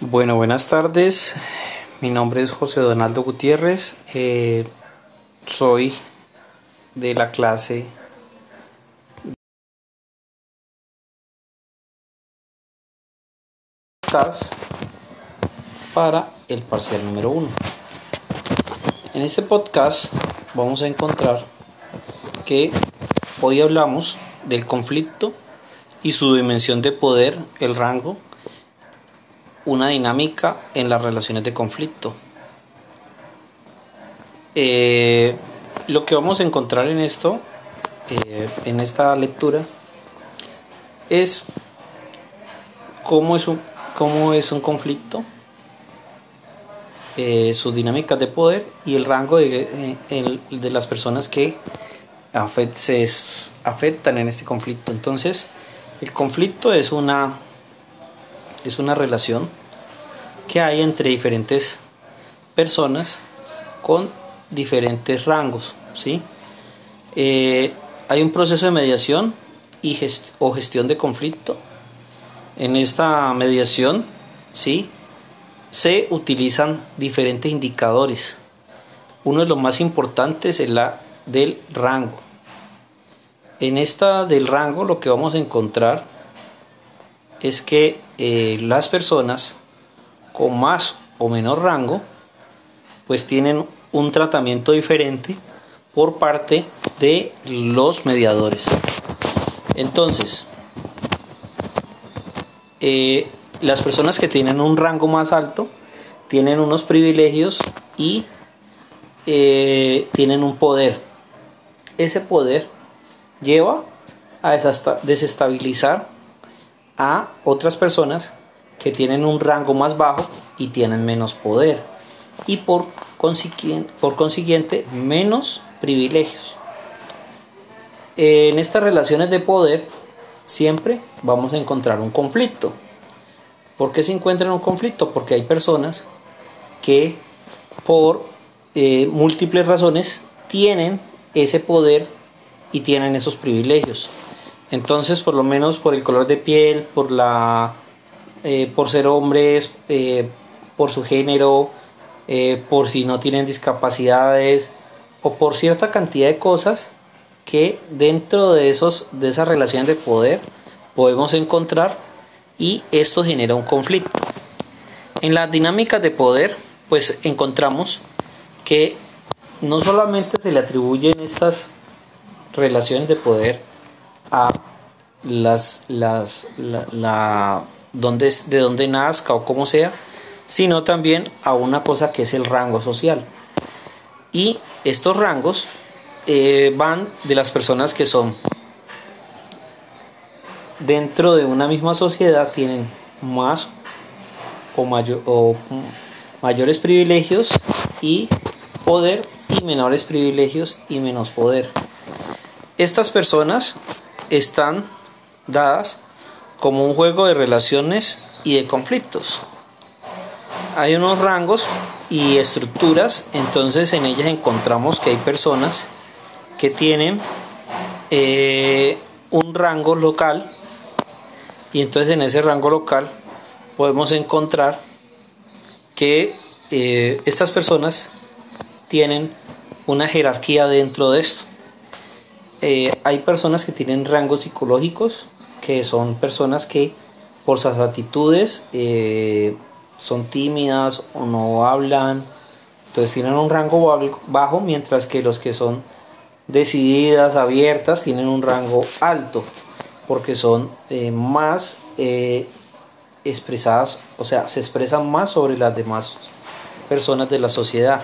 Bueno, buenas tardes. Mi nombre es José Donaldo Gutiérrez. Eh, soy de la clase para el parcial número 1. En este podcast vamos a encontrar que hoy hablamos del conflicto y su dimensión de poder, el rango una dinámica en las relaciones de conflicto. Eh, lo que vamos a encontrar en esto, eh, en esta lectura, es cómo es un, cómo es un conflicto, eh, sus dinámicas de poder y el rango de, de las personas que se afectan en este conflicto. Entonces, el conflicto es una es una relación que hay entre diferentes personas con diferentes rangos, ¿sí? Eh, hay un proceso de mediación y o gestión de conflicto. En esta mediación, ¿sí? Se utilizan diferentes indicadores. Uno de los más importantes es la del rango. En esta del rango lo que vamos a encontrar es que eh, las personas con más o menor rango pues tienen un tratamiento diferente por parte de los mediadores. Entonces, eh, las personas que tienen un rango más alto tienen unos privilegios y eh, tienen un poder. Ese poder lleva a desestabilizar a otras personas que tienen un rango más bajo y tienen menos poder y por consiguiente, por consiguiente menos privilegios. En estas relaciones de poder siempre vamos a encontrar un conflicto. ¿Por qué se encuentra un conflicto? Porque hay personas que por eh, múltiples razones tienen ese poder y tienen esos privilegios. Entonces, por lo menos por el color de piel, por la eh, por ser hombres, eh, por su género, eh, por si no tienen discapacidades o por cierta cantidad de cosas que dentro de esos de esas relaciones de poder podemos encontrar y esto genera un conflicto. En las dinámicas de poder, pues encontramos que no solamente se le atribuyen estas relaciones de poder a las, las, la, donde, de dónde nazca o como sea, sino también a una cosa que es el rango social. Y estos rangos eh, van de las personas que son dentro de una misma sociedad, tienen más o, mayor, o mayores privilegios y poder y menores privilegios y menos poder. Estas personas están dadas como un juego de relaciones y de conflictos. Hay unos rangos y estructuras, entonces en ellas encontramos que hay personas que tienen eh, un rango local y entonces en ese rango local podemos encontrar que eh, estas personas tienen una jerarquía dentro de esto. Eh, hay personas que tienen rangos psicológicos, que son personas que por sus actitudes eh, son tímidas o no hablan, entonces tienen un rango bajo, mientras que los que son decididas, abiertas, tienen un rango alto, porque son eh, más expresadas, o sea, se expresan más sobre las demás personas de la sociedad.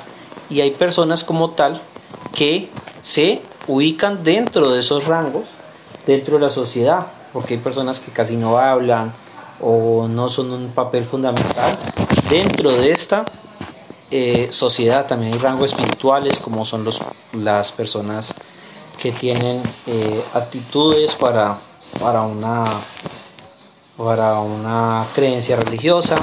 Y hay personas como tal que se ubican dentro de esos rangos, dentro de la sociedad, porque hay personas que casi no hablan o no son un papel fundamental dentro de esta eh, sociedad. También hay rangos espirituales, como son los, las personas que tienen eh, actitudes para, para, una, para una creencia religiosa.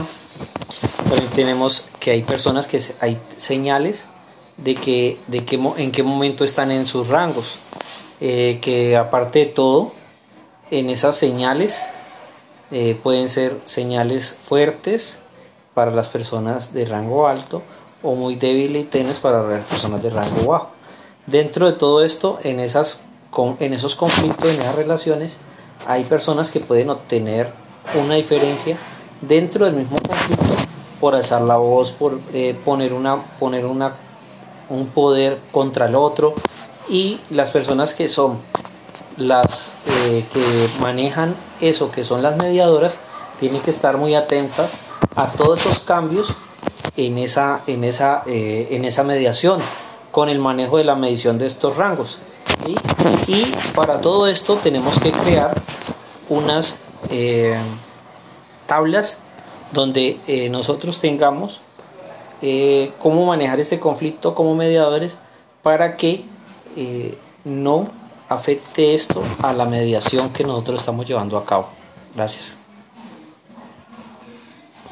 También tenemos que hay personas que hay señales de que, de que en qué momento están en sus rangos. Eh, que aparte de todo, en esas señales eh, pueden ser señales fuertes para las personas de rango alto o muy débil y tenues para las personas de rango bajo. Dentro de todo esto, en, esas, en esos conflictos, en esas relaciones, hay personas que pueden obtener una diferencia dentro del mismo conflicto por alzar la voz, por eh, poner, una, poner una, un poder contra el otro y las personas que son las eh, que manejan eso, que son las mediadoras, tienen que estar muy atentas a todos esos cambios en esa, en esa, eh, en esa mediación con el manejo de la medición de estos rangos. Y para todo esto tenemos que crear unas eh, tablas donde nosotros tengamos cómo manejar este conflicto como mediadores para que no afecte esto a la mediación que nosotros estamos llevando a cabo. Gracias.